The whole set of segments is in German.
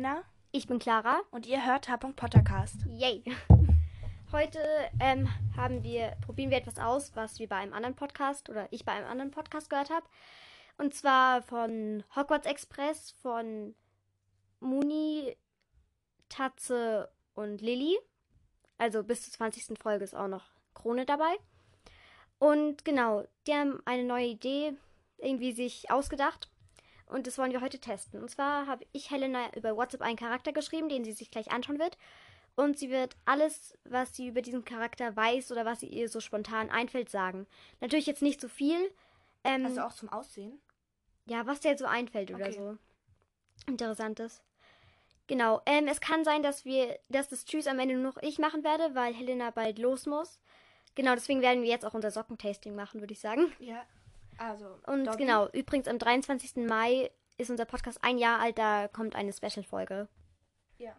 Helena Ich bin Clara. und ihr hört H. Podcast. Yay. Heute ähm, haben wir, probieren wir etwas aus, was wir bei einem anderen Podcast oder ich bei einem anderen Podcast gehört habe. Und zwar von Hogwarts Express, von Muni, Tatze und Lilly. Also bis zur 20. Folge ist auch noch Krone dabei. Und genau, die haben eine neue Idee irgendwie sich ausgedacht. Und das wollen wir heute testen. Und zwar habe ich Helena über WhatsApp einen Charakter geschrieben, den sie sich gleich anschauen wird. Und sie wird alles, was sie über diesen Charakter weiß oder was ihr so spontan einfällt, sagen. Natürlich jetzt nicht so viel. Ähm, Also auch zum Aussehen. ja, was dir so einfällt oder Okay. so. Interessantes. Genau. Ähm, es kann sein, dass wir, dass das Tschüss am Ende nur noch ich machen werde, weil Helena bald los muss. Genau, deswegen werden wir jetzt auch unser Sockentasting machen, würde ich sagen. Ja. Also. Und Doggy. genau, übrigens am 23. Mai ist unser Podcast ein Jahr alt, da kommt eine Special-Folge. Ja.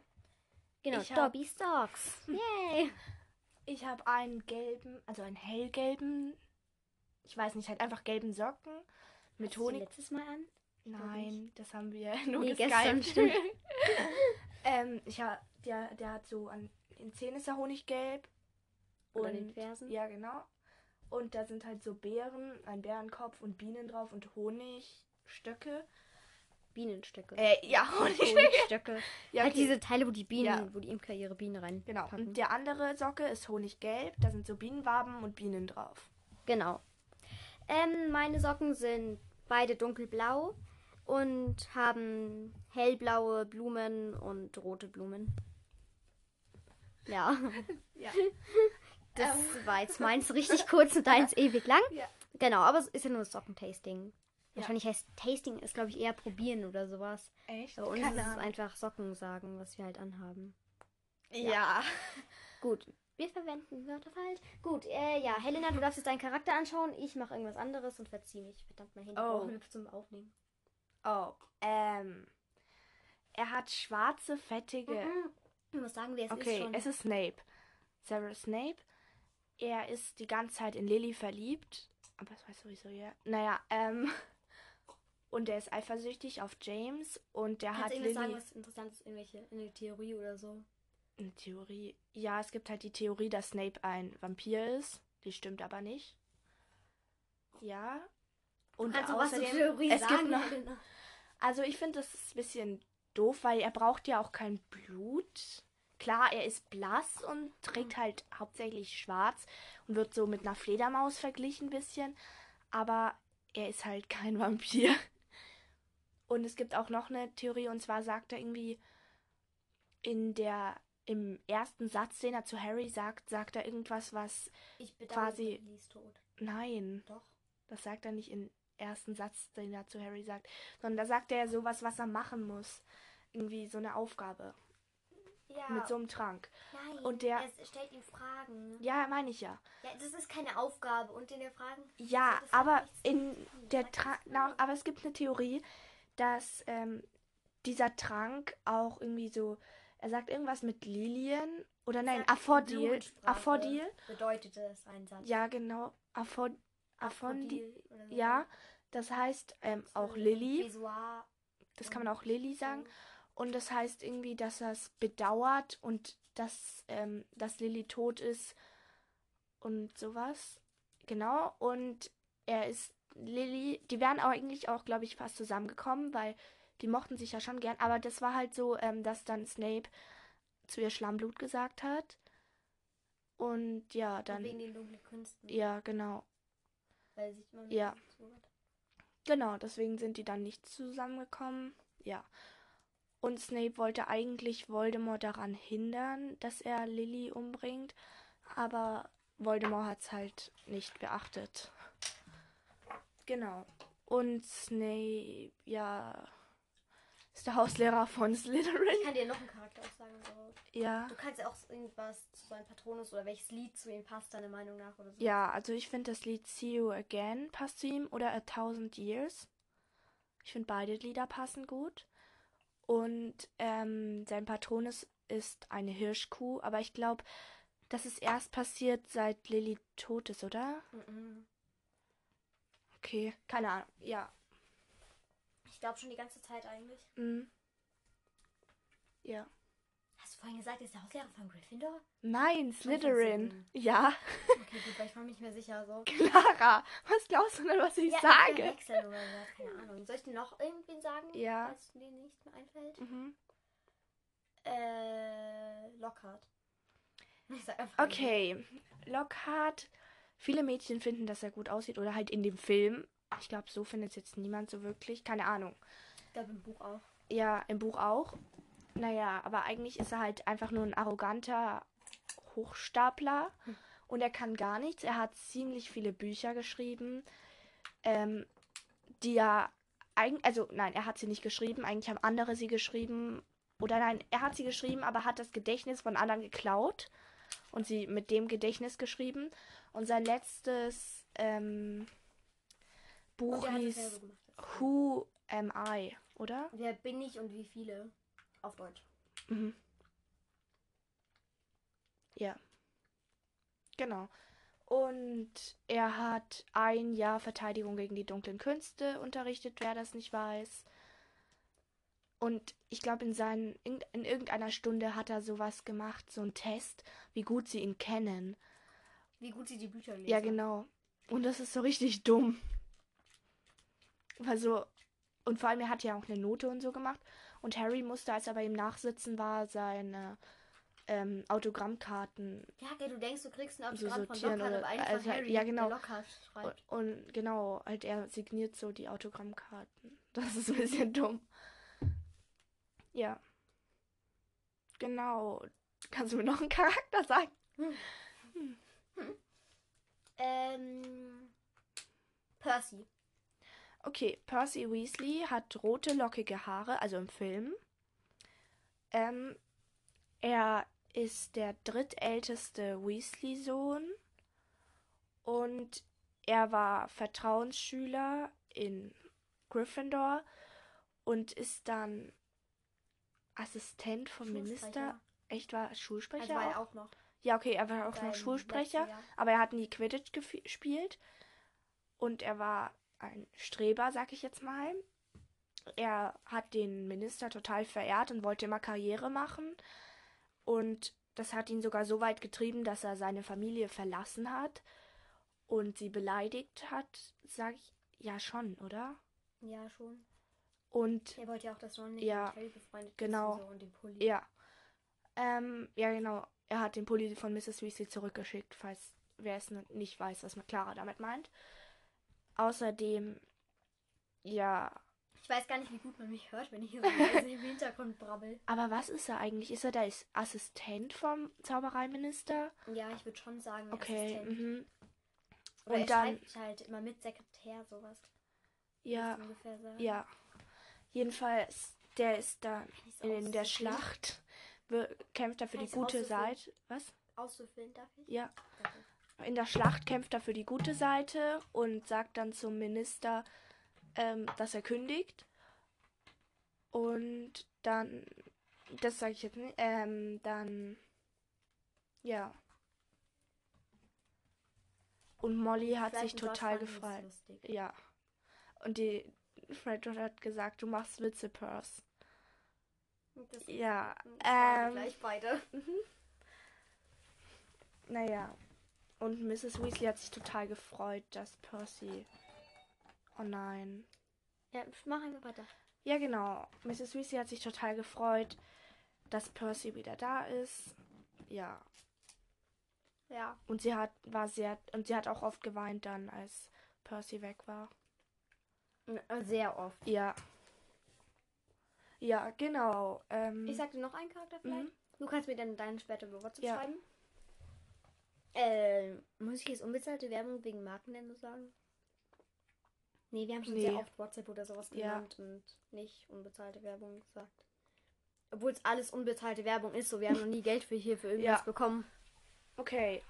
Genau, Ich Dobby Stocks. Yay! Ich habe einen gelben, also einen hellgelben, ich weiß nicht, halt einfach gelben Socken mit du Honig. letztes Mal an? Nein, das haben wir nur Nee, gestern, ähm, ich hab, der, der hat so an den Zähnen ist er honiggelb. Oder und, den Fersen? Ja, genau. Und da sind halt so Beeren, ein Bärenkopf und Bienen drauf und Honigstöcke. Bienenstöcke. Äh, ja, Honigstöcke. Honigstöcke. Ja, Halt okay. diese Teile, wo die Bienen, Ja. wo die Imker ihre Bienen rein. Genau. Und der andere Socke ist honiggelb. Da sind so Bienenwaben und Bienen drauf. Genau. Ähm, meine Socken sind beide dunkelblau und haben hellblaue Blumen und rote Blumen. Ja, Ja. das war jetzt meins richtig kurz und deins ewig lang. Ja. Genau, aber es ist ja nur Sockentasting. Ja. Wahrscheinlich heißt Tasting ist, glaube ich, eher probieren oder sowas. Echt? Bei uns Keine ist es einfach Socken sagen, was wir halt anhaben. Ja. Gut, wir verwenden Wörter falsch. Gut, äh, ja, Helena, du darfst jetzt deinen Charakter anschauen. Ich mache irgendwas anderes und verziehe mich. Verdammt, mein Handy Oh. zum Aufnehmen. Oh, ähm. Er hat schwarze, fettige. Ich muss sagen, wer es ist Okay, es ist Snape. Severus Snape. Er ist die ganze Zeit in Lily verliebt. Aber das weiß sowieso ja. Naja, ähm. Und er ist eifersüchtig auf James. Und der Kannst hat du irgendwas Lily. sagen, was interessant ist, irgendwelche, eine Theorie oder so? Eine Theorie. Ja, es gibt halt die Theorie, dass Snape ein Vampir ist. Die stimmt aber nicht. Ja. Und Also was außerdem, Theorie es sagen, gibt noch? Also ich finde, das ist ein bisschen doof, weil er braucht ja auch kein Blut. Klar, er ist blass und trägt halt hauptsächlich schwarz und wird so mit einer Fledermaus verglichen ein bisschen. Aber er ist halt kein Vampir. Und es gibt auch noch eine Theorie, und zwar sagt er irgendwie in der, im ersten Satz, den er zu Harry sagt, sagt er irgendwas, was, Ich quasi- Lillys Tod. nein, Doch. das sagt er nicht im ersten Satz, den er zu Harry sagt, sondern da sagt er sowas, was er machen muss. Irgendwie so eine Aufgabe Ja. mit so einem Trank. Nein, und der- es stellt ihm Fragen. Ja, meine ich ja. Ja, das ist keine Aufgabe. Und in der Fragen. Ja, aber in der Trank, aber es gibt eine Theorie, dass ähm, dieser Trank auch irgendwie so, er sagt irgendwas mit Lilien oder nein, Aphrodil, Aphrodil, Bedeutet es ein Satz. ja genau, Aphrodil, Aphrodil ja, das heißt ähm, auch Lilly. Das kann man auch Lilly sagen. Und das heißt irgendwie, dass er es bedauert und dass, ähm, dass Lilly tot ist und sowas. Genau. Und er ist Lilly, die wären auch eigentlich auch, glaube ich, fast zusammengekommen, weil die mochten sich ja schon gern. Aber das war halt so, ähm, dass dann Snape zu ihr Schlammblut gesagt hat. Und ja, Und dann. wegen den dunklen Künsten. Ja, genau. Weil sich man Ja. Genau, deswegen sind die dann nicht zusammengekommen. Ja. Und Snape wollte eigentlich Voldemort daran hindern, dass er Lily umbringt, aber Voldemort hat es halt nicht beachtet. Genau. Und Snape, ja, ist der Hauslehrer von Ich Slytherin. kann dir noch einen Charakter auch sagen. So. Ja. Du kannst ja auch irgendwas zu seinem Patronus oder welches Lied zu ihm passt, deiner Meinung nach oder so. Ja, also ich finde das Lied See You Again passt zu ihm oder A Thousand Years. Ich finde beide Lieder passen gut. Und ähm, sein Patronus ist eine Hirschkuh, aber ich glaube, das ist erst passiert, seit Lilly tot ist, oder? Mhm. Okay, keine Ahnung. Ja. Ich glaube schon die ganze Zeit eigentlich. Mm. Ja. Vorhin gesagt, ist der Hauslehrer von Gryffindor? Nein, Slytherin. Ja, Okay, gut, weil ich war mir nicht mehr sicher. So. Clara. Was glaubst du denn, was ich Ja, sage? verwechseln oder was, keine Ahnung. Soll ich dir noch irgendwen sagen? Ja. Falls dir nichts mehr einfällt? Mhm. Äh, Lockhart. Ich sag einfach Okay, Lockhart. Viele Mädchen finden, dass er gut aussieht oder halt in dem Film. Ich glaube, so findet es jetzt niemand so wirklich. Keine Ahnung. Ich glaube im Buch auch. Ja, im Buch auch. Naja, aber eigentlich ist er halt einfach nur ein arroganter Hochstapler. Und er kann gar nichts. Er hat ziemlich viele Bücher geschrieben, ähm, die er eigentlich, also nein, er hat sie nicht geschrieben. Eigentlich haben andere sie geschrieben. Oder nein, er hat sie geschrieben, aber hat das Gedächtnis von anderen geklaut und sie mit dem Gedächtnis geschrieben. Und sein letztes ähm, Buch hieß. Who Am I, oder? Wer bin ich und wie viele? Auf Deutsch. Mhm. Ja. Genau. Und er hat ein Jahr Verteidigung gegen die dunklen Künste unterrichtet, wer das nicht weiß. Und ich glaube, in, seinen, in, in irgendeiner Stunde hat er sowas gemacht, so einen Test, wie gut sie ihn kennen. Wie gut sie die Bücher lesen. Ja, genau. Und das ist so richtig dumm. Also, und vor allem, er hat ja auch eine Note und so gemacht. Und Harry musste, als er bei ihm nachsitzen war, seine ähm, Autogrammkarten Ja, okay, du denkst, du kriegst einen So Autogramm von sortieren Lockhart, oder- aber eigentlich also von Harry, ja, genau. Lockhart schreibt. und, und genau, halt er signiert so die Autogrammkarten. Das ist ein bisschen dumm. Ja. Genau. Kannst du mir noch einen Charakter sagen? Ähm, Percy. Okay, Percy Weasley hat rote, lockige Haare, also im Film. Ähm, er ist der drittälteste Weasley-Sohn und er war Vertrauensschüler in Gryffindor und ist dann Assistent vom Minister. Echt war er Schulsprecher? Also war er auch noch. Ja, okay, er war auch noch Schulsprecher, letzten Jahr. aber er hat nie Quidditch gespielt. Und er war ein Streber, sag ich jetzt mal. Er hat den Minister total verehrt und wollte immer Karriere machen. Und das hat ihn sogar so weit getrieben, dass er seine Familie verlassen hat und sie beleidigt hat, sag ich. Ja, schon, oder? Ja, schon. Und Er wollte ja auch, dass Ron nicht Ja, mit Harry befreundet genau. ist und, so und den Pulli. Ja. Ähm, ja, genau. Er hat den Pulli von Mrs. Weasley zurückgeschickt, falls wer es nicht weiß, was Clara damit meint. Außerdem, ja. Ich weiß gar nicht, wie gut man mich hört, wenn ich hier so im Hintergrund brabbel. Aber was ist er eigentlich? Ist er der Assistent vom Zaubereiminister? Ja, ich würde schon sagen, Okay. Assistent. Mhm. Oder Und er dann, schreibt halt immer mit Sekretär, sowas. ja, ja. Jedenfalls, der ist dann Kann ich's in der? Schlacht, kämpft er für die gute? Seite. Was? Auszuführen, darf ich? Ja. Danke. In der Schlacht kämpft er für die gute Seite und sagt dann zum Minister, ähm, dass er kündigt. Und dann, das sage ich jetzt nicht, ähm, dann, ja. Und Molly hat sich Vielleicht in total gefreut. Ja. Und die Fred hat gesagt, du machst Witze, Purse. Ja, ähm, gleich beide. Naja. Und Mrs. Weasley hat sich total gefreut, dass Percy. Oh nein. Ja, mach einfach weiter. Ja, genau. Mrs. Weasley hat sich total gefreut, dass Percy wieder da ist. Ja. Ja. Und sie hat war sehr und sie hat auch oft geweint dann, als Percy weg war. Sehr oft. Ja. Ja, genau. Ähm, Ich sagte noch einen Charakter vielleicht. Mhm. Du kannst mir dann deinen später über WhatsApp Ja. schreiben. Ähm, muss ich jetzt unbezahlte Werbung wegen Markennennung sagen? Nee, wir haben schon Nee. sehr oft WhatsApp oder sowas Ja. genannt und nicht unbezahlte Werbung gesagt. Obwohl es alles unbezahlte Werbung ist, so wir haben noch nie Geld für hier für irgendwas Ja. bekommen. okay.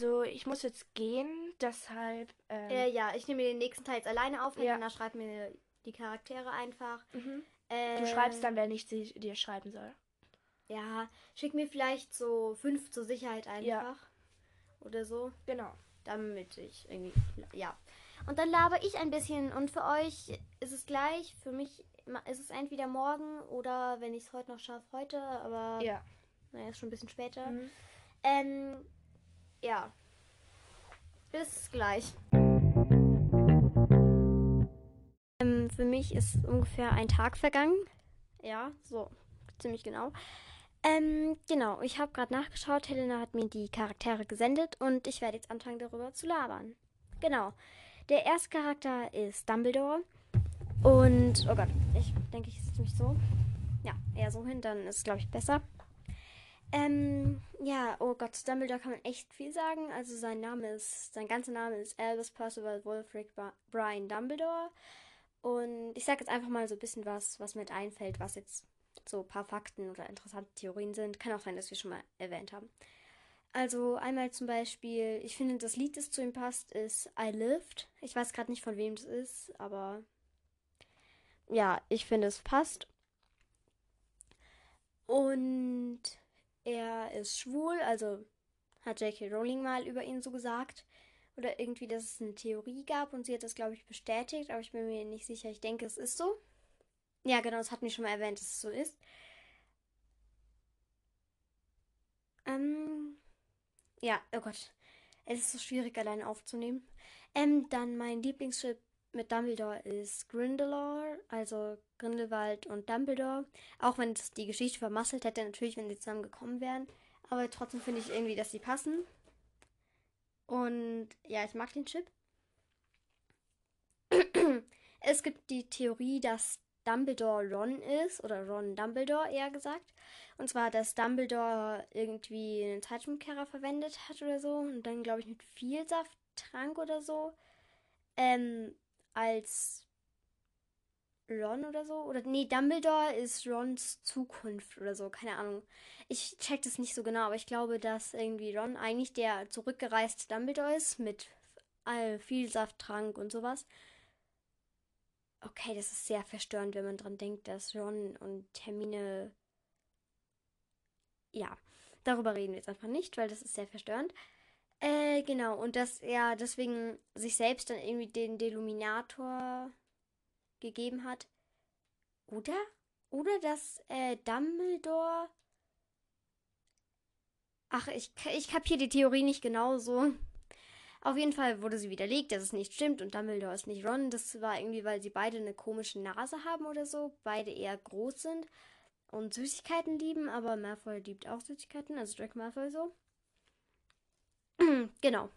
So, ich muss jetzt gehen, deshalb. Ähm, Äh, ja, ich nehme den nächsten Teil jetzt alleine auf. Ja. Helena schreibt mir die Charaktere einfach. mhm. Äh, Du schreibst dann, wenn ich sie dir schreiben soll. Ja, schick mir vielleicht so fünf zur Sicherheit einfach. Ja. Oder so. Genau. Damit ich irgendwie. Ja. Und dann laber ich ein bisschen. Und für euch ist es gleich. Für mich ist es entweder morgen oder wenn ich es heute noch schaffe, heute. Aber Ja. naja, ist schon ein bisschen später. Mhm. Ähm, ja. Bis gleich. Ähm, für mich ist ungefähr ein Tag vergangen. Ja, so ziemlich genau. Ähm, genau, ich habe gerade nachgeschaut. Helena hat mir die Charaktere gesendet und ich werde jetzt anfangen, darüber zu labern. Genau. Der erste Charakter ist Dumbledore. Und, oh Gott, ich denke, ich setze mich so. Ja, eher so hin, dann ist es, glaube ich, besser. Ähm, ja, oh Gott, zu Dumbledore kann man echt viel sagen. Also sein Name ist, sein ganzer Name ist Albus Percival Wolfric Brian Dumbledore. Und ich sage jetzt einfach mal so ein bisschen was, was mir einfällt, was jetzt so ein paar Fakten oder interessante Theorien sind. Kann auch sein, dass wir schon mal erwähnt haben. Also einmal zum Beispiel, ich finde, das Lied, das zu ihm passt, ist I Lived. Ich weiß gerade nicht, von wem das ist, aber ja, ich finde, es passt. Und er ist schwul, also hat J.K. Rowling mal über ihn so gesagt. Oder irgendwie, dass es eine Theorie gab und sie hat das, glaube ich, bestätigt, aber ich bin mir nicht sicher. Ich denke, es ist so. Ja, genau, das hat mich schon mal erwähnt, dass es so ist. Ähm, ja, oh Gott. Es ist so schwierig, alleine aufzunehmen. Ähm, dann mein Lieblingsschiff mit Dumbledore ist Grindelwald, also Grindelwald und Dumbledore. Auch wenn es die Geschichte vermasselt hätte, natürlich, wenn sie zusammen gekommen wären. Aber trotzdem finde ich irgendwie, dass sie passen. Und ja, ich mag den Chip. es gibt die Theorie, dass Dumbledore Ron ist, oder Ron Dumbledore eher gesagt. Und zwar, dass Dumbledore irgendwie einen Zeitschmuckkerrer verwendet hat oder so. Und dann, glaube ich, mit Vielsaft trank oder so. Ähm, als Ron oder so. Oder nee, Dumbledore ist Rons Zukunft oder so. Keine Ahnung. Ich check das nicht so genau, aber ich glaube, dass irgendwie Ron eigentlich der zurückgereiste Dumbledore ist mit äh, Vielsafttrank und sowas. Okay, das ist sehr verstörend, wenn man dran denkt, dass Ron und Hermine. Ja, darüber reden wir jetzt einfach nicht, weil das ist sehr verstörend. Äh, genau, und dass er deswegen sich selbst dann irgendwie den Deluminator gegeben hat. Oder? Oder dass äh, Dumbledore. Ach, ich, ich kapiere die Theorie nicht genau so. Auf jeden Fall wurde sie widerlegt, dass es nicht stimmt und Dumbledore ist nicht Ron. Das war irgendwie, weil sie beide eine komische Nase haben oder so. Beide eher groß sind und Süßigkeiten lieben, aber Malfoy liebt auch Süßigkeiten, also Draco Malfoy so. genau.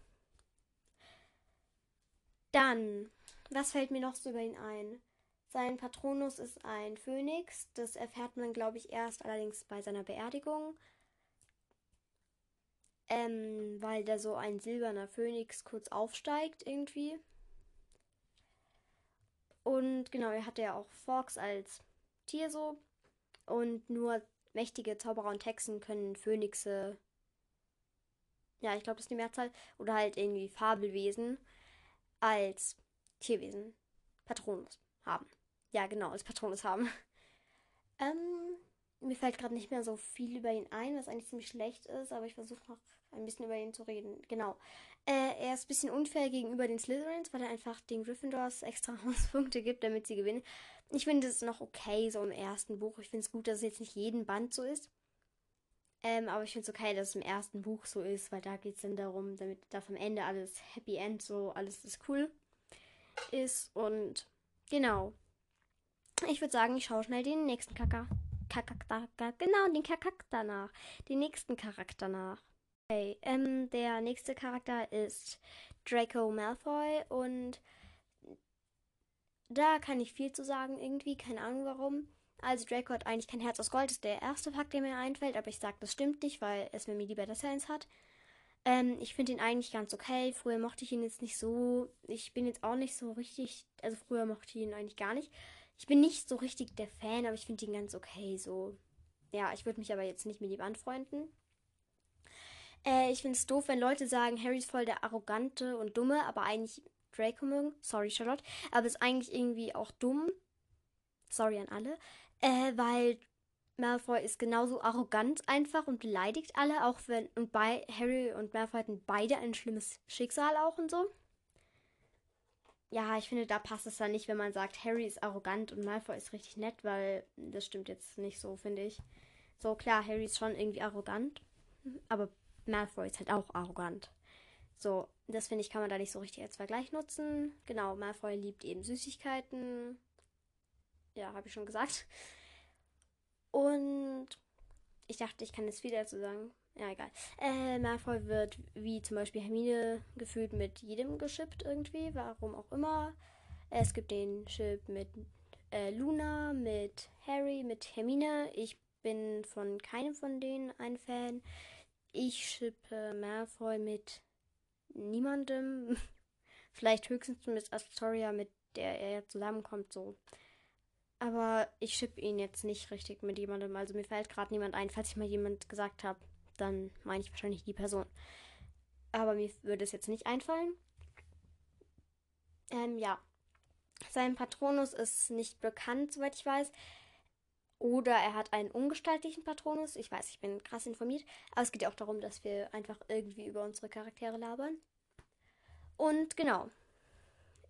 Dann, was fällt mir noch so über ihn ein? Sein Patronus ist ein Phönix. Das erfährt man, glaube ich, erst allerdings bei seiner Beerdigung. Ähm, weil da so ein silberner Phönix kurz aufsteigt irgendwie. Und genau, er hatte ja auch Fox als Tier so. Und nur mächtige Zauberer und Hexen können Phönixe. Ja, ich glaube, das ist die Mehrzahl. Oder halt irgendwie Fabelwesen als Tierwesen Patronus haben. Ja, genau, als Patronus haben. Ähm, mir fällt gerade nicht mehr so viel über ihn ein, was eigentlich ziemlich schlecht ist, aber ich versuche noch ein bisschen über ihn zu reden. Genau. Äh, er ist ein bisschen unfair gegenüber den Slytherins, weil er einfach den Gryffindors extra Hauspunkte gibt, damit sie gewinnen. Ich finde es noch okay, so im ersten Buch. Ich finde es gut, dass es jetzt nicht jeden Band so ist. Ähm, aber ich finde es okay, dass es im ersten Buch so ist, weil da geht es dann darum, damit das am Ende alles Happy End, so alles ist cool ist. Und genau. Ich würde sagen, ich schaue schnell den nächsten Charakter. Charakter, genau, den Charakter nach. Den nächsten Charakter nach. Okay, ähm, der nächste Charakter ist Draco Malfoy und da kann ich viel zu sagen, irgendwie, keine Ahnung warum. Also Draco hat eigentlich kein Herz aus Gold, ist der erste Fakt, der mir einfällt, aber ich sage, das stimmt nicht, weil es mir lieber, dass er eins hat. Ähm, ich finde ihn eigentlich ganz okay. Früher mochte ich ihn jetzt nicht so. Ich bin jetzt auch nicht so richtig. Also früher mochte ich ihn eigentlich gar nicht. Ich bin nicht so richtig der Fan, aber ich finde ihn ganz okay. So. Ja, ich würde mich aber jetzt nicht mit ihm anfreunden. Äh, ich finde es doof, wenn Leute sagen, Harry ist voll der Arrogante und Dumme, aber eigentlich Draco mögen. Sorry, Charlotte. Aber ist eigentlich irgendwie auch dumm. Sorry an alle. Äh, weil Malfoy ist genauso arrogant einfach und beleidigt alle, auch wenn und bei Harry und Malfoy hatten beide ein schlimmes Schicksal auch und so. Ja, ich finde, da passt es dann nicht, wenn man sagt, Harry ist arrogant und Malfoy ist richtig nett, weil das stimmt jetzt nicht so, finde ich. So, klar, Harry ist schon irgendwie arrogant, aber Malfoy ist halt auch arrogant. So, das finde ich, kann man da nicht so richtig als Vergleich nutzen. Genau, Malfoy liebt eben Süßigkeiten. Ja, habe ich schon gesagt. Und ich dachte, ich kann jetzt viel dazu sagen. Ja, egal. Äh, Malfoy wird wie zum Beispiel Hermine gefühlt mit jedem geschippt irgendwie, warum auch immer. Es gibt den Chip mit äh, Luna, mit Harry, mit Hermine. Ich bin von keinem von denen ein Fan. Ich schippe Malfoy mit niemandem. Vielleicht höchstens mit Astoria, mit der er zusammenkommt, so. Aber ich schippe ihn jetzt nicht richtig mit jemandem. Also mir fällt gerade niemand ein. Falls ich mal jemand gesagt habe, dann meine ich wahrscheinlich die Person. Aber mir würde es jetzt nicht einfallen. Ähm, ja. Sein Patronus ist nicht bekannt, soweit ich weiß. Oder er hat einen ungestaltlichen Patronus. Ich weiß, ich bin krass informiert. Aber es geht ja auch darum, dass wir einfach irgendwie über unsere Charaktere labern. Und genau.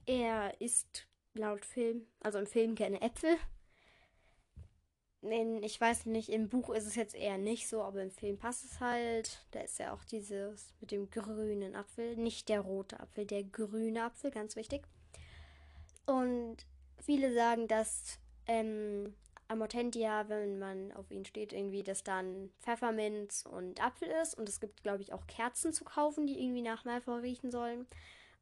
Er isst laut Film, also im Film gerne Äpfel. In, ich weiß nicht, im Buch ist es jetzt eher nicht so, aber im Film passt es halt. Da ist ja auch dieses mit dem grünen Apfel. Nicht der rote Apfel, der grüne Apfel, ganz wichtig. Und viele sagen, dass ähm, Amortentia, wenn man auf ihn steht, irgendwie, dass dann Pfefferminz und Apfel ist. Und es gibt, glaube ich, auch Kerzen zu kaufen, die irgendwie nach Malfoy riechen sollen.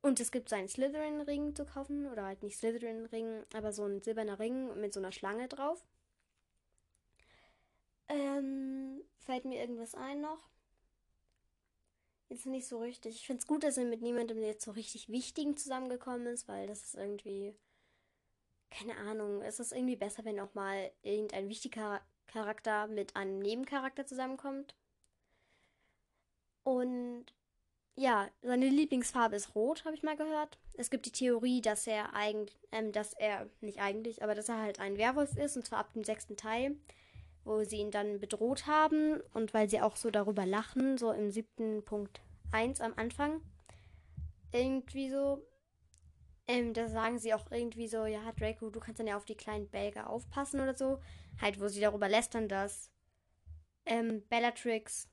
Und es gibt seinen Slytherin-Ring zu kaufen. Oder halt nicht Slytherin-Ring, aber so ein silberner Ring mit so einer Schlange drauf. Ähm, fällt mir irgendwas ein noch? Jetzt nicht so richtig. Ich finde es gut, dass er mit niemandem jetzt so richtig Wichtigen zusammengekommen ist, weil das ist irgendwie keine Ahnung, es ist irgendwie besser, wenn auch mal irgendein wichtiger Charakter mit einem Nebencharakter zusammenkommt. Und ja, seine Lieblingsfarbe ist rot, habe ich mal gehört. Es gibt die Theorie, dass er eigentlich, ähm, dass er, nicht eigentlich, aber dass er halt ein Werwolf ist, und zwar ab dem sechsten Teil, wo sie ihn dann bedroht haben und weil sie auch so darüber lachen, so im siebten Punkt 1 am Anfang. Irgendwie so, ähm, da sagen sie auch irgendwie so, ja, Draco, du kannst dann ja auf die kleinen Belger aufpassen oder so. Halt, wo sie darüber lästern, dass ähm, Bellatrix,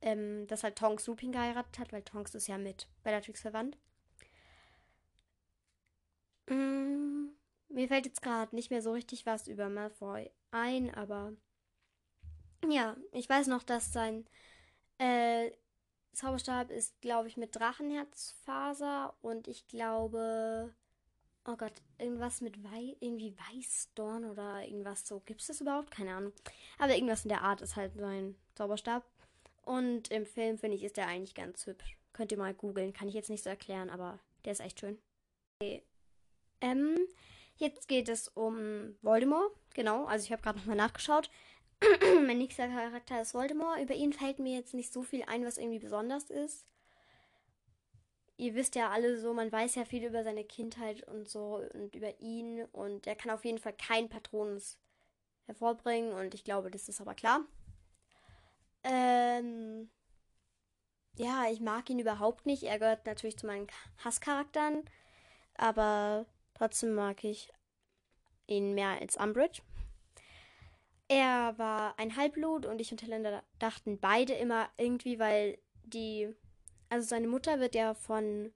ähm, dass halt Tonks Lupin geheiratet hat, weil Tonks ist ja mit Bellatrix verwandt. Mm, mir fällt jetzt gerade nicht mehr so richtig was über Malfoy ein, aber ja, ich weiß noch, dass sein äh, Zauberstab ist, glaube ich, mit Drachenherzfaser und ich glaube, oh Gott, irgendwas mit Wei irgendwie Weißdorn oder irgendwas so. Gibt es das überhaupt? Keine Ahnung. Aber irgendwas in der Art ist halt sein Zauberstab. Und im Film, finde ich, ist der eigentlich ganz hübsch. Könnt ihr mal googeln. Kann ich jetzt nicht so erklären, aber der ist echt schön. Okay. Ähm, jetzt geht es um Voldemort. Genau, also ich habe gerade nochmal nachgeschaut. mein nächster Charakter ist Voldemort. Über ihn fällt mir jetzt nicht so viel ein, was irgendwie besonders ist. Ihr wisst ja alle so, man weiß ja viel über seine Kindheit und so und über ihn und er kann auf jeden Fall kein Patronus hervorbringen und ich glaube, das ist aber klar. Ähm, ja, ich mag ihn überhaupt nicht. Er gehört natürlich zu meinen Hasscharakteren, aber trotzdem mag ich ihn mehr als Umbridge. Er war ein Halbblut und ich und Helena dachten beide immer irgendwie, weil die, also seine Mutter wird ja von,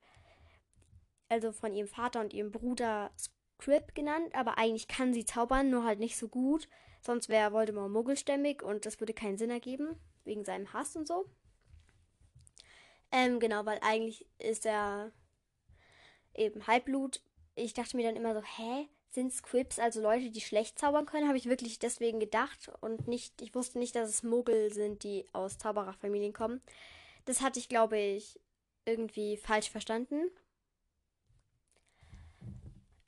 also von ihrem Vater und ihrem Bruder Scrib genannt, aber eigentlich kann sie zaubern, nur halt nicht so gut. Sonst wäre Voldemort muggelstämmig und das würde keinen Sinn ergeben, wegen seinem Hass und so. Ähm, genau, weil eigentlich ist er eben Halbblut. Ich dachte mir dann immer so, hä? sind Squibs also Leute, die schlecht zaubern können, habe ich wirklich deswegen gedacht und nicht, ich wusste nicht, dass es Muggel sind, die aus Zaubererfamilien kommen. Das hatte ich, glaube ich, irgendwie falsch verstanden.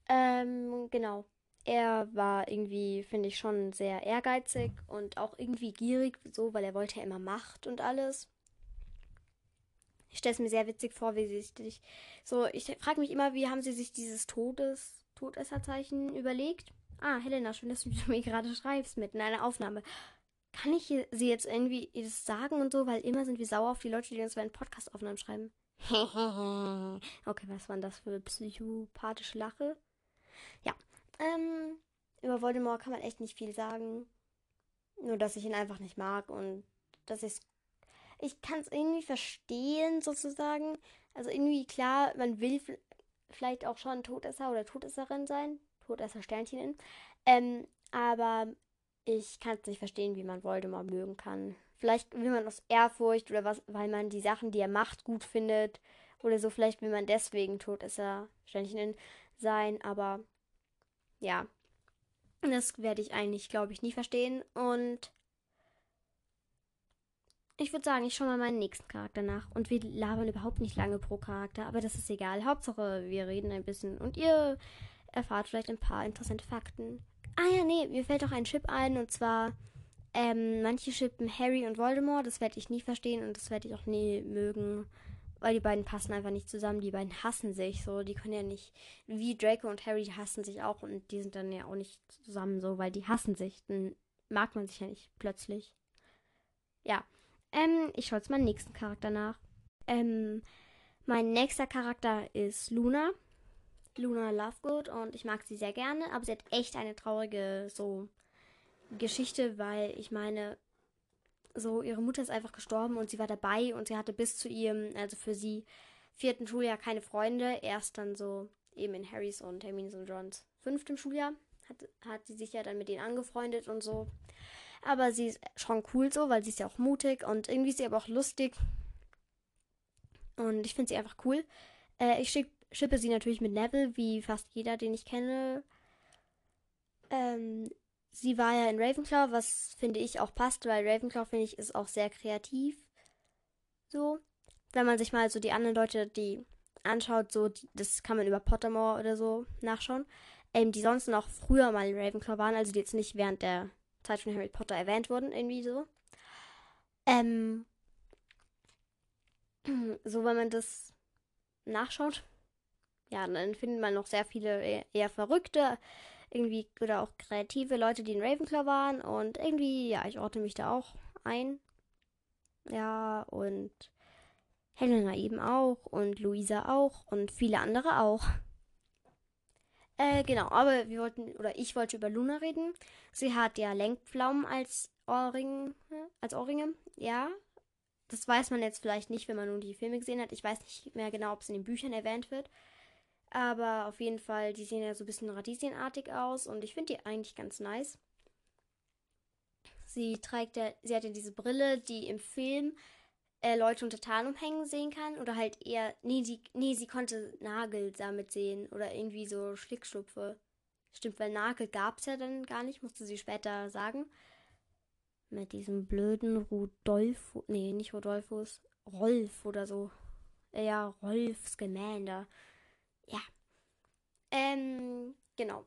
Ähm, genau. Er war irgendwie, finde ich, schon sehr ehrgeizig und auch irgendwie gierig, so, weil er wollte ja immer Macht und alles. Ich stelle es mir sehr witzig vor, wie sie sich so, ich frage mich immer, wie haben sie sich dieses Todes Todesserzeichen überlegt. Ah, Helena, schön, dass du mir gerade schreibst mit in einer Aufnahme. Kann ich sie jetzt irgendwie das sagen und so, weil immer sind wir sauer auf die Leute, die uns bei den Podcast-Aufnahmen schreiben. okay, was war das für psychopathische Lache? Ja, ähm, über Voldemort kann man echt nicht viel sagen. Nur, dass ich ihn einfach nicht mag und dass ich Ich kann es irgendwie verstehen, sozusagen. Also irgendwie klar, man will vielleicht auch schon Todesser oder Todesserin sein. Todesser Sternchen. Ähm, aber ich kann es nicht verstehen, wie man Voldemort mögen kann. Vielleicht will man aus Ehrfurcht oder was, weil man die Sachen, die er macht, gut findet. Oder so, vielleicht will man deswegen Todesser Sternchen sein. Aber ja, das werde ich eigentlich, glaube ich, nie verstehen. Und ich würde sagen, ich schaue mal meinen nächsten Charakter nach. Und wir labern überhaupt nicht lange pro Charakter, aber das ist egal. Hauptsache, wir reden ein bisschen und ihr erfahrt vielleicht ein paar interessante Fakten. Ah ja, nee, mir fällt auch ein Chip ein und zwar, ähm, manche schippen Harry und Voldemort. Das werde ich nie verstehen und das werde ich auch nie mögen. Weil die beiden passen einfach nicht zusammen. Die beiden hassen sich so. Die können ja nicht. Wie Draco und Harry hassen sich auch und die sind dann ja auch nicht zusammen so, weil die hassen sich. Dann mag man sich ja nicht plötzlich. Ja. Ähm, ich schaue jetzt meinen nächsten Charakter nach. Ähm, mein nächster Charakter ist Luna. Luna Lovegood und ich mag sie sehr gerne, aber sie hat echt eine traurige so Geschichte, weil ich meine, so ihre Mutter ist einfach gestorben und sie war dabei und sie hatte bis zu ihrem, also für sie vierten Schuljahr keine Freunde, erst dann so eben in Harrys und Hermines und Johns fünftem Schuljahr hat, hat sie sich ja dann mit ihnen angefreundet und so. Aber sie ist schon cool so, weil sie ist ja auch mutig und irgendwie ist sie aber auch lustig. Und ich finde sie einfach cool. Äh, ich schick, schippe sie natürlich mit Neville, wie fast jeder, den ich kenne. Ähm, sie war ja in Ravenclaw, was finde ich auch passt, weil Ravenclaw finde ich ist auch sehr kreativ. So. Wenn man sich mal so die anderen Leute, die anschaut, so, die, das kann man über Pottermore oder so nachschauen, ähm, die sonst noch früher mal in Ravenclaw waren, also die jetzt nicht während der Zeit von Harry Potter erwähnt wurden, irgendwie so. Ähm, so, wenn man das nachschaut, ja, dann findet man noch sehr viele eher, eher verrückte, irgendwie, oder auch kreative Leute, die in Ravenclaw waren. Und irgendwie, ja, ich ordne mich da auch ein. Ja, und Helena eben auch und Luisa auch und viele andere auch. Äh, genau, aber wir wollten, oder ich wollte über Luna reden. Sie hat ja Lenkpflaumen als Ohrringe, als Ohrringe, ja. Das weiß man jetzt vielleicht nicht, wenn man nur die Filme gesehen hat. Ich weiß nicht mehr genau, ob es in den Büchern erwähnt wird. Aber auf jeden Fall, die sehen ja so ein bisschen radieschenartig aus und ich finde die eigentlich ganz nice. Sie trägt ja, sie hat ja diese Brille, die im Film äh, Leute unter Tarnum hängen sehen kann. Oder halt eher, nee, sie, nee, sie konnte Nagel damit sehen. Oder irgendwie so Schlickschlupfe. Stimmt, weil Nagel gab es ja dann gar nicht, musste sie später sagen. Mit diesem blöden Rudolf, nee, nicht Rudolfus, Rolf oder so. Ja, Rolf Scamander. Ja. Ähm, genau.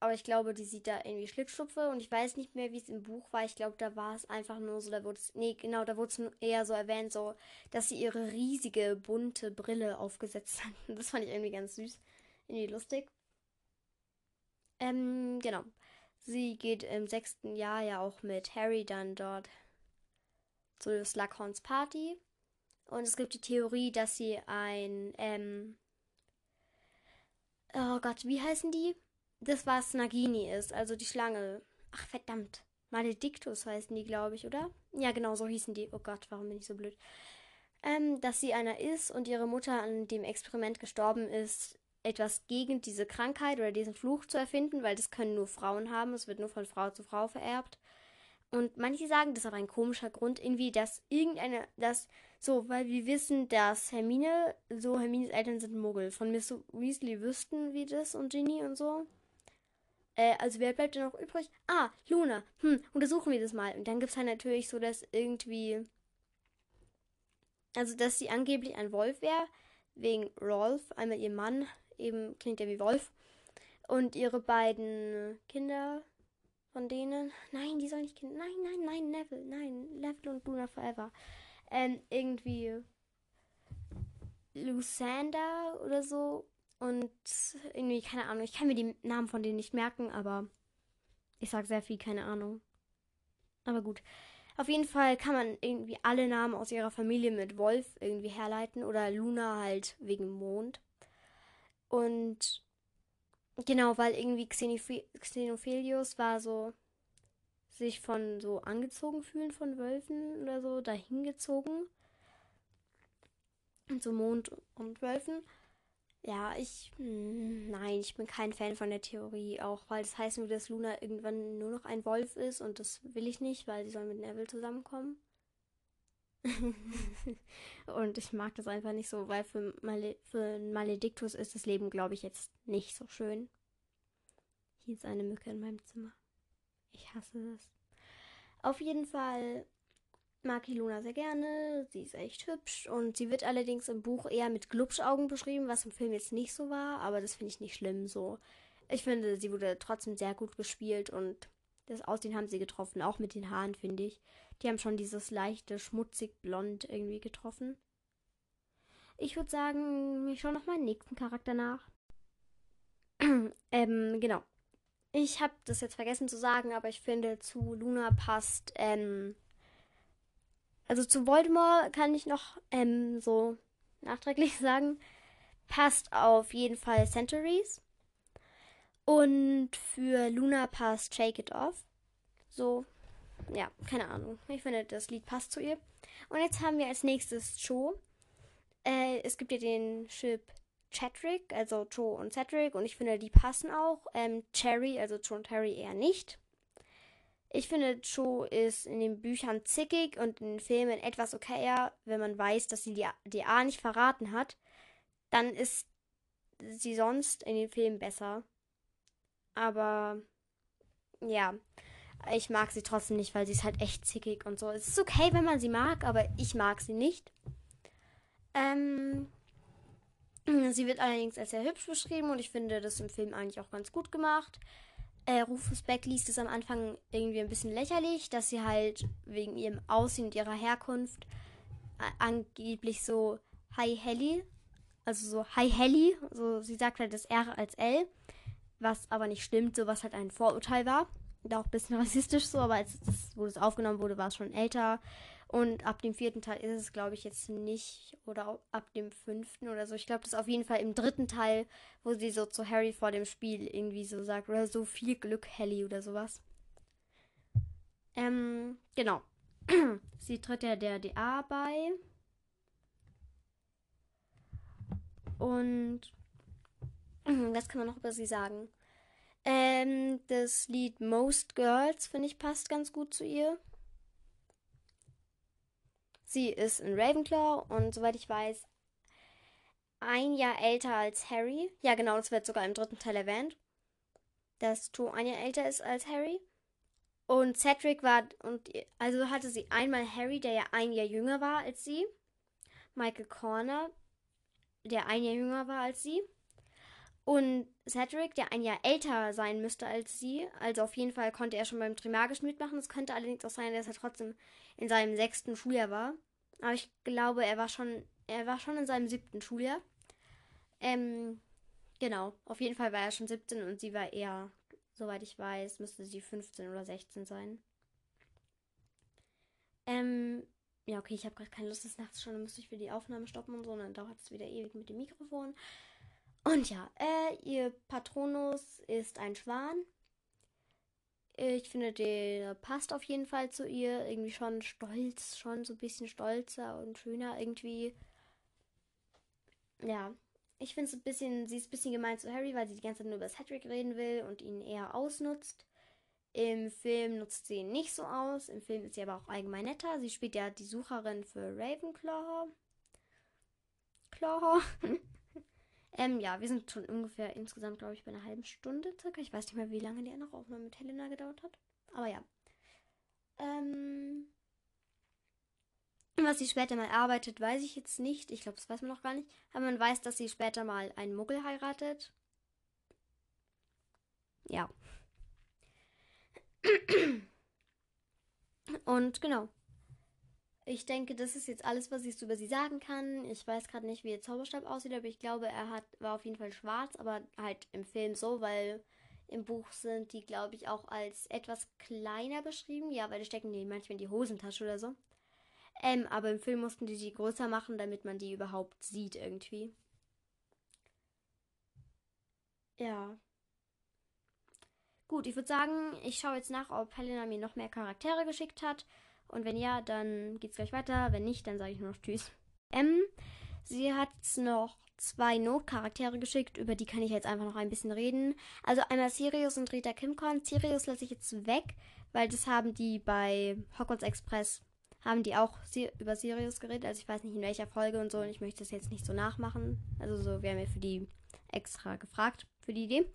Aber ich glaube, die sieht da irgendwie Schlittschuppe und ich weiß nicht mehr, wie es im Buch war. Ich glaube, da war es einfach nur so, da wurde es, nee, genau, da wurde es eher so erwähnt, so, dass sie ihre riesige, bunte Brille aufgesetzt hat. Das fand ich irgendwie ganz süß. Irgendwie lustig. Ähm, genau. Sie geht im sechsten Jahr ja auch mit Harry dann dort zu Slughorns Party. Und es gibt die Theorie, dass sie ein, ähm, oh Gott, wie heißen die? Das, was Nagini ist, also die Schlange. Ach, verdammt. Maledictus heißen die, glaube ich, oder? Ja, genau, so hießen die. Oh Gott, warum bin ich so blöd? Ähm, dass sie einer ist und ihre Mutter an dem Experiment gestorben ist, etwas gegen diese Krankheit oder diesen Fluch zu erfinden, weil das können nur Frauen haben. Es wird nur von Frau zu Frau vererbt. Und manche sagen, das ist aber ein komischer Grund, irgendwie, dass irgendeine, dass so, weil wir wissen, dass Hermine, so Hermines Eltern sind Muggel. Von Miss Weasley wüssten wir das und Ginny und so. Äh, also wer bleibt denn noch übrig? Ah, Luna. Hm, untersuchen wir das mal. Und dann gibt es halt natürlich so, dass irgendwie. Also, dass sie angeblich ein Wolf wäre. Wegen Rolf, einmal ihr Mann, eben klingt ja wie Wolf. Und ihre beiden Kinder von denen. Nein, die sollen nicht Kinder. Nein, nein, nein, Neville. Nein, Neville und Luna Forever ähm, irgendwie Lusander oder so. Und irgendwie, keine Ahnung, ich kann mir die Namen von denen nicht merken, aber ich sag sehr viel, keine Ahnung. Aber gut. Auf jeden Fall kann man irgendwie alle Namen aus ihrer Familie mit Wolf irgendwie herleiten oder Luna halt wegen Mond. Und genau, weil irgendwie Xenophilius war so sich von so angezogen fühlen von Wölfen oder so dahin gezogen. Und so Mond und Wölfen. Ja, ich. Hm, nein, ich bin kein Fan von der Theorie. Auch weil das heißt nur, dass Luna irgendwann nur noch ein Wolf ist und das will ich nicht, weil sie soll mit Neville zusammenkommen. und ich mag das einfach nicht so, weil für, Male für Malediktus ist das Leben, glaube ich, jetzt nicht so schön. Hier ist eine Mücke in meinem Zimmer. Ich hasse das. Auf jeden Fall mag ich Luna sehr gerne. Sie ist echt hübsch und sie wird allerdings im Buch eher mit Glubschaugen beschrieben, was im Film jetzt nicht so war, aber das finde ich nicht schlimm so. Ich finde, sie wurde trotzdem sehr gut gespielt und das Aussehen haben sie getroffen, auch mit den Haaren, finde ich. Die haben schon dieses leichte, schmutzig blond irgendwie getroffen. Ich würde sagen, ich schaue noch meinen nächsten Charakter nach. ähm, genau. Ich habe das jetzt vergessen zu sagen, aber ich finde, zu Luna passt, ähm, also zu Voldemort kann ich noch ähm, so nachträglich sagen, passt auf jeden Fall Centuries. Und für Luna passt Shake It Off. So, ja, keine Ahnung. Ich finde, das Lied passt zu ihr. Und jetzt haben wir als nächstes Cho. Äh, es gibt ja den Chip Chadrick, also Cho und Cedric, und ich finde, die passen auch. Ähm, Cherry, also Cho und Harry eher nicht. Ich finde, Cho ist in den Büchern zickig und in den Filmen etwas okayer, wenn man weiß, dass sie die, die A nicht verraten hat. Dann ist sie sonst in den Filmen besser. Aber ja, ich mag sie trotzdem nicht, weil sie ist halt echt zickig und so. Es ist okay, wenn man sie mag, aber ich mag sie nicht. Ähm, Sie wird allerdings als sehr hübsch beschrieben und ich finde das im Film eigentlich auch ganz gut gemacht. Äh, Rufus Beck liest es am Anfang irgendwie ein bisschen lächerlich, dass sie halt wegen ihrem Aussehen und ihrer Herkunft äh, angeblich so Hi Helly, also so Hi Helly, so sie sagt halt das R als L, was aber nicht stimmt, so was halt ein Vorurteil war. Und auch ein bisschen rassistisch so, aber als das, wo das aufgenommen wurde, war es schon älter. Und ab dem vierten Teil ist es, glaube ich, jetzt nicht. Oder ab dem fünften oder so. Ich glaube, das ist auf jeden Fall im dritten Teil, wo sie so zu Harry vor dem Spiel irgendwie so sagt. Oder so viel Glück, Helly oder sowas. Ähm, genau. sie tritt ja der DA bei. Und was kann man noch über sie sagen? Ähm, das Lied Most Girls, finde ich, passt ganz gut zu ihr. Sie ist in Ravenclaw und soweit ich weiß, ein Jahr älter als Harry. Ja, genau, das wird sogar im dritten Teil erwähnt. Dass Tu ein Jahr älter ist als Harry. Und Cedric war, und also hatte sie einmal Harry, der ja ein Jahr jünger war als sie. Michael Corner, der ein Jahr jünger war als sie. Und Cedric, der ein Jahr älter sein müsste als sie. Also auf jeden Fall konnte er schon beim Trimagischen mitmachen. Es könnte allerdings auch sein, dass er trotzdem in seinem sechsten Schuljahr war. Aber ich glaube, er war schon, er war schon in seinem siebten Schuljahr. Ähm, genau. Auf jeden Fall war er schon 17 und sie war eher, soweit ich weiß, müsste sie 15 oder 16 sein. Ähm, ja, okay, ich habe gerade keine Lust, es nachts schon, dann müsste ich für die Aufnahme stoppen und so, und dann dauert es wieder ewig mit dem Mikrofon. Und ja, äh, ihr Patronus ist ein Schwan. Ich finde, der passt auf jeden Fall zu ihr. Irgendwie schon stolz, schon so ein bisschen stolzer und schöner irgendwie. Ja, ich finde es ein bisschen, sie ist ein bisschen gemein zu Harry, weil sie die ganze Zeit nur über Cedric reden will und ihn eher ausnutzt. Im Film nutzt sie ihn nicht so aus. Im Film ist sie aber auch allgemein netter. Sie spielt ja die Sucherin für Ravenclaw. Claw. Ähm, ja, wir sind schon ungefähr insgesamt, glaube ich, bei einer halben Stunde circa. Ich weiß nicht mehr, wie lange die andere Aufnahme mit Helena gedauert hat. Aber ja. Ähm, was sie später mal arbeitet, weiß ich jetzt nicht. Ich glaube, das weiß man noch gar nicht. Aber man weiß, dass sie später mal einen Muggel heiratet. Ja. Und genau. Ich denke, das ist jetzt alles, was ich über sie sagen kann. Ich weiß gerade nicht, wie ihr Zauberstab aussieht, aber ich glaube, er hat, war auf jeden Fall schwarz, aber halt im Film so, weil im Buch sind die, glaube ich, auch als etwas kleiner beschrieben. Ja, weil die stecken die manchmal in die Hosentasche oder so. Ähm, aber im Film mussten die die größer machen, damit man die überhaupt sieht irgendwie. Ja. Gut, ich würde sagen, ich schaue jetzt nach, ob Helena mir noch mehr Charaktere geschickt hat. Und wenn ja, dann geht's gleich weiter. Wenn nicht, dann sage ich nur noch Tschüss. M, sie hat noch zwei Notcharaktere geschickt, über die kann ich jetzt einfach noch ein bisschen reden. Also einmal Sirius und Rita Kimcon. Sirius lasse ich jetzt weg, weil das haben die bei Hogwarts Express, haben die auch über Sirius geredet. Also ich weiß nicht in welcher Folge und so und ich möchte das jetzt nicht so nachmachen. Also so, wir haben ja für die extra gefragt, für die Idee.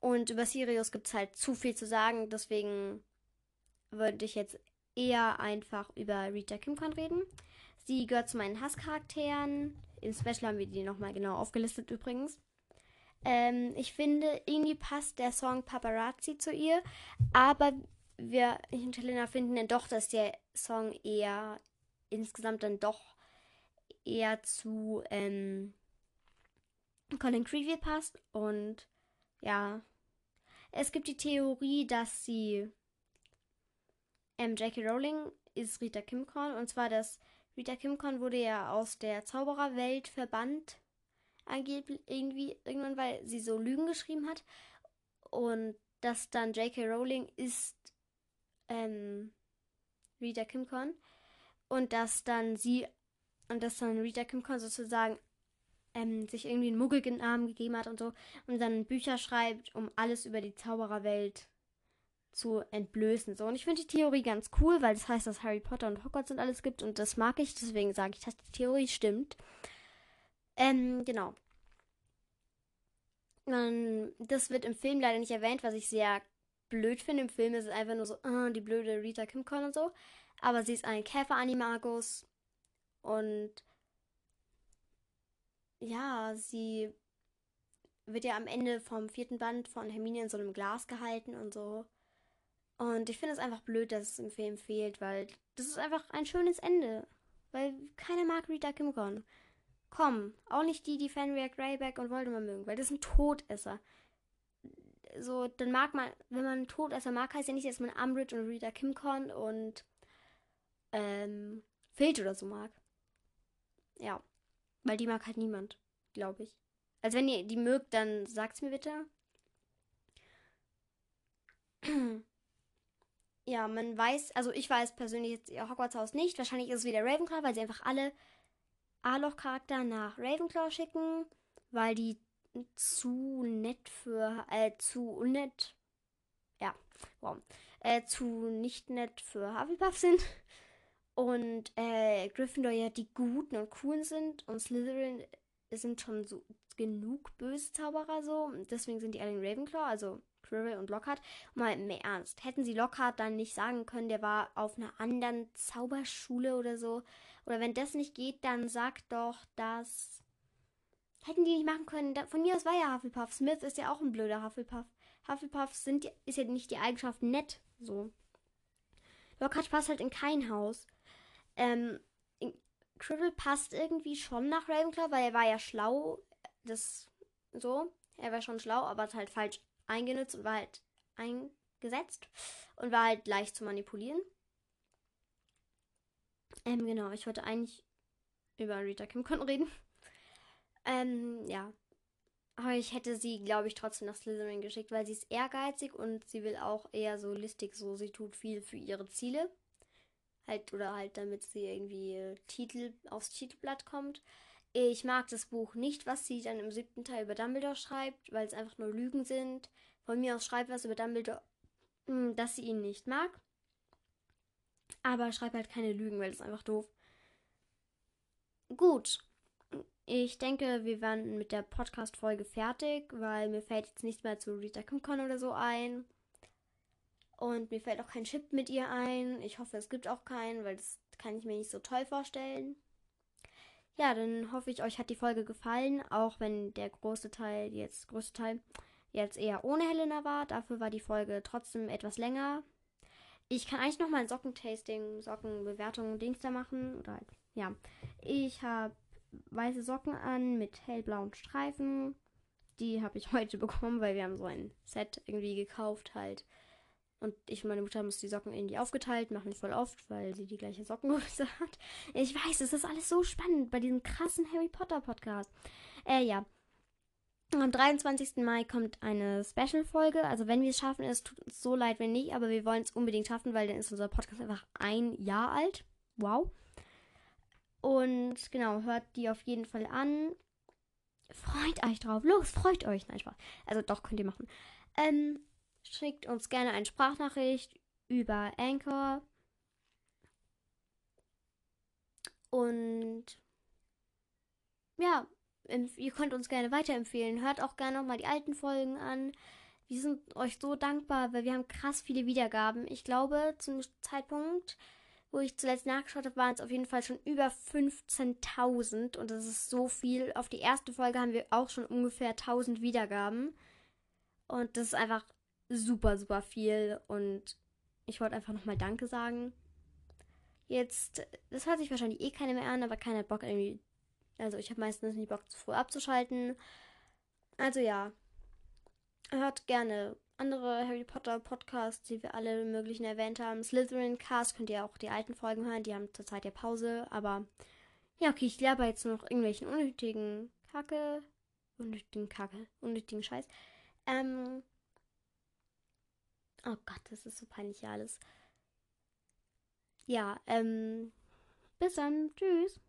Und über Sirius gibt es halt zu viel zu sagen, deswegen würde ich jetzt eher einfach über Rita Kimcon reden. Sie gehört zu meinen Hasscharakteren. Im Special haben wir die nochmal genau aufgelistet übrigens. Ähm, ich finde, irgendwie passt der Song Paparazzi zu ihr, aber wir, ich und Helena finden dann doch, dass der Song eher insgesamt dann doch eher zu ähm, Colin Creevy passt und ja, es gibt die Theorie, dass sie ähm, J.K. Rowling ist Rita Kimcorn und zwar, dass Rita Kimcorn wurde ja aus der Zaubererwelt verbannt angeblich irgendwie irgendwann, weil sie so Lügen geschrieben hat und dass dann J.K. Rowling ist ähm, Rita Kimcorn und dass dann sie und dass dann Rita Kimcorn sozusagen ähm, sich irgendwie einen Muggelnamen gegeben hat und so und dann Bücher schreibt, um alles über die Zaubererwelt zu entblößen. So. Und ich finde die Theorie ganz cool, weil das heißt, dass Harry Potter und Hogwarts und alles gibt und das mag ich, deswegen sage ich, dass die Theorie stimmt. Ähm, genau. Und das wird im Film leider nicht erwähnt, was ich sehr blöd finde. Im Film ist es einfach nur so, oh, die blöde Rita Kimcon und so. Aber sie ist ein Käfer-Animagus und ja, sie wird ja am Ende vom vierten Band von Hermine in so einem Glas gehalten und so. Und ich finde es einfach blöd, dass es im Film fehlt, weil das ist einfach ein schönes Ende. Weil keiner mag Rita Kimcon. Komm, auch nicht die, die Fenrir Greyback und Voldemort mögen, weil das sind Todesser. So, dann mag man, wenn man Todesser mag, heißt ja nicht, dass man Umbridge und Rita Kimcon und ähm, Filch oder so mag. Ja. Weil die mag halt niemand, glaube ich. Also wenn ihr die mögt, dann sagt's mir bitte. ja, man weiß, also ich weiß persönlich jetzt ihr Hogwarts Haus nicht. Wahrscheinlich ist es wieder Ravenclaw, weil sie einfach alle A-Loch-Charakter nach Ravenclaw schicken, weil die zu nett für, äh, zu unnett, ja, wow, äh, zu nicht nett für Hufflepuff sind. Und äh, Gryffindor ja die Guten und Coolen sind und Slytherin sind schon so genug böse Zauberer so. Deswegen sind die alle in Ravenclaw, also Quirrell und Lockhart. Mal im Ernst. Hätten sie Lockhart dann nicht sagen können, der war auf einer anderen Zauberschule oder so. Oder wenn das nicht geht, dann sagt doch, dass. Hätten die nicht machen können. Von mir aus war ja Hufflepuff. Smith ist ja auch ein blöder Hufflepuff. Hufflepuff sind, ist ja nicht die Eigenschaft nett. So. Lockhart passt halt in kein Haus. Ähm, Quirrell passt irgendwie schon nach Ravenclaw, weil er war ja schlau. Das so. Er war schon schlau, aber hat halt falsch eingenutzt und war halt eingesetzt und war halt leicht zu manipulieren. Ähm, genau, ich wollte eigentlich über Rita Kimcon reden. Ähm, ja. Aber ich hätte sie, glaube ich, trotzdem nach Slytherin geschickt, weil sie ist ehrgeizig und sie will auch eher so listig, so sie tut viel für ihre Ziele. Halt, oder halt, damit sie irgendwie Titel aufs Titelblatt kommt. Ich mag das Buch nicht, was sie dann im siebten Teil über Dumbledore schreibt, weil es einfach nur Lügen sind. Von mir aus schreibt was über Dumbledore, hm, dass sie ihn nicht mag. Aber schreibt halt keine Lügen, weil das ist einfach doof. Gut. Ich denke, wir werden mit der Podcast-Folge fertig, weil mir fällt jetzt nichts mehr zu Rita Kimcon oder so ein. Und mir fällt auch kein Chip mit ihr ein. Ich hoffe, es gibt auch keinen, weil das kann ich mir nicht so toll vorstellen. Ja, dann hoffe ich, euch hat die Folge gefallen, auch wenn der große Teil, jetzt größte Teil, jetzt eher ohne Helena war. Dafür war die Folge trotzdem etwas länger. Ich kann eigentlich noch mal ein Sockentasting, Sockenbewertung, Dings da machen. Oder halt, ja. Ich habe weiße Socken an mit hellblauen Streifen. Die habe ich heute bekommen, weil wir haben so ein Set irgendwie gekauft halt. Und ich und meine Mutter haben uns die Socken irgendwie aufgeteilt, machen wir voll oft, weil sie die gleiche Sockengröße hat. Ich weiß, es ist alles so spannend bei diesem krassen Harry Potter Podcast. Äh, ja. Am 23. Mai kommt eine Special-Folge. Also wenn wir es schaffen, es tut uns so leid, wenn nicht, aber wir wollen es unbedingt schaffen, weil dann ist unser Podcast einfach ein Jahr alt. Wow. Und genau, hört die auf jeden Fall an. Freut euch drauf. Los, freut euch. Nein, Spaß. Also doch, könnt ihr machen. Ähm, schickt uns gerne eine Sprachnachricht über Anchor. Und ja, ihr könnt uns gerne weiterempfehlen. Hört auch gerne nochmal die alten Folgen an. Wir sind euch so dankbar, weil wir haben krass viele Wiedergaben. Ich glaube, zum Zeitpunkt, wo ich zuletzt nachgeschaut habe, waren es auf jeden Fall schon über 15.000 und das ist so viel. Auf die erste Folge haben wir auch schon ungefähr 1000 Wiedergaben und das ist einfach super, super viel und ich wollte einfach nochmal Danke sagen. Jetzt, das hört sich wahrscheinlich eh keiner mehr an, aber keiner hat Bock irgendwie also ich habe meistens nicht Bock, zu früh abzuschalten. Also ja, hört gerne andere Harry Potter Podcasts, die wir alle möglichen erwähnt haben. Slytherin Cast könnt ihr auch die alten Folgen hören, die haben zurzeit ja Pause, aber ja, okay, ich lehre jetzt noch irgendwelchen unnötigen Kacke, unnötigen Kacke, unnötigen Scheiß. Ähm, oh Gott, das ist so peinlich alles. Ja, ähm, bis dann, tschüss.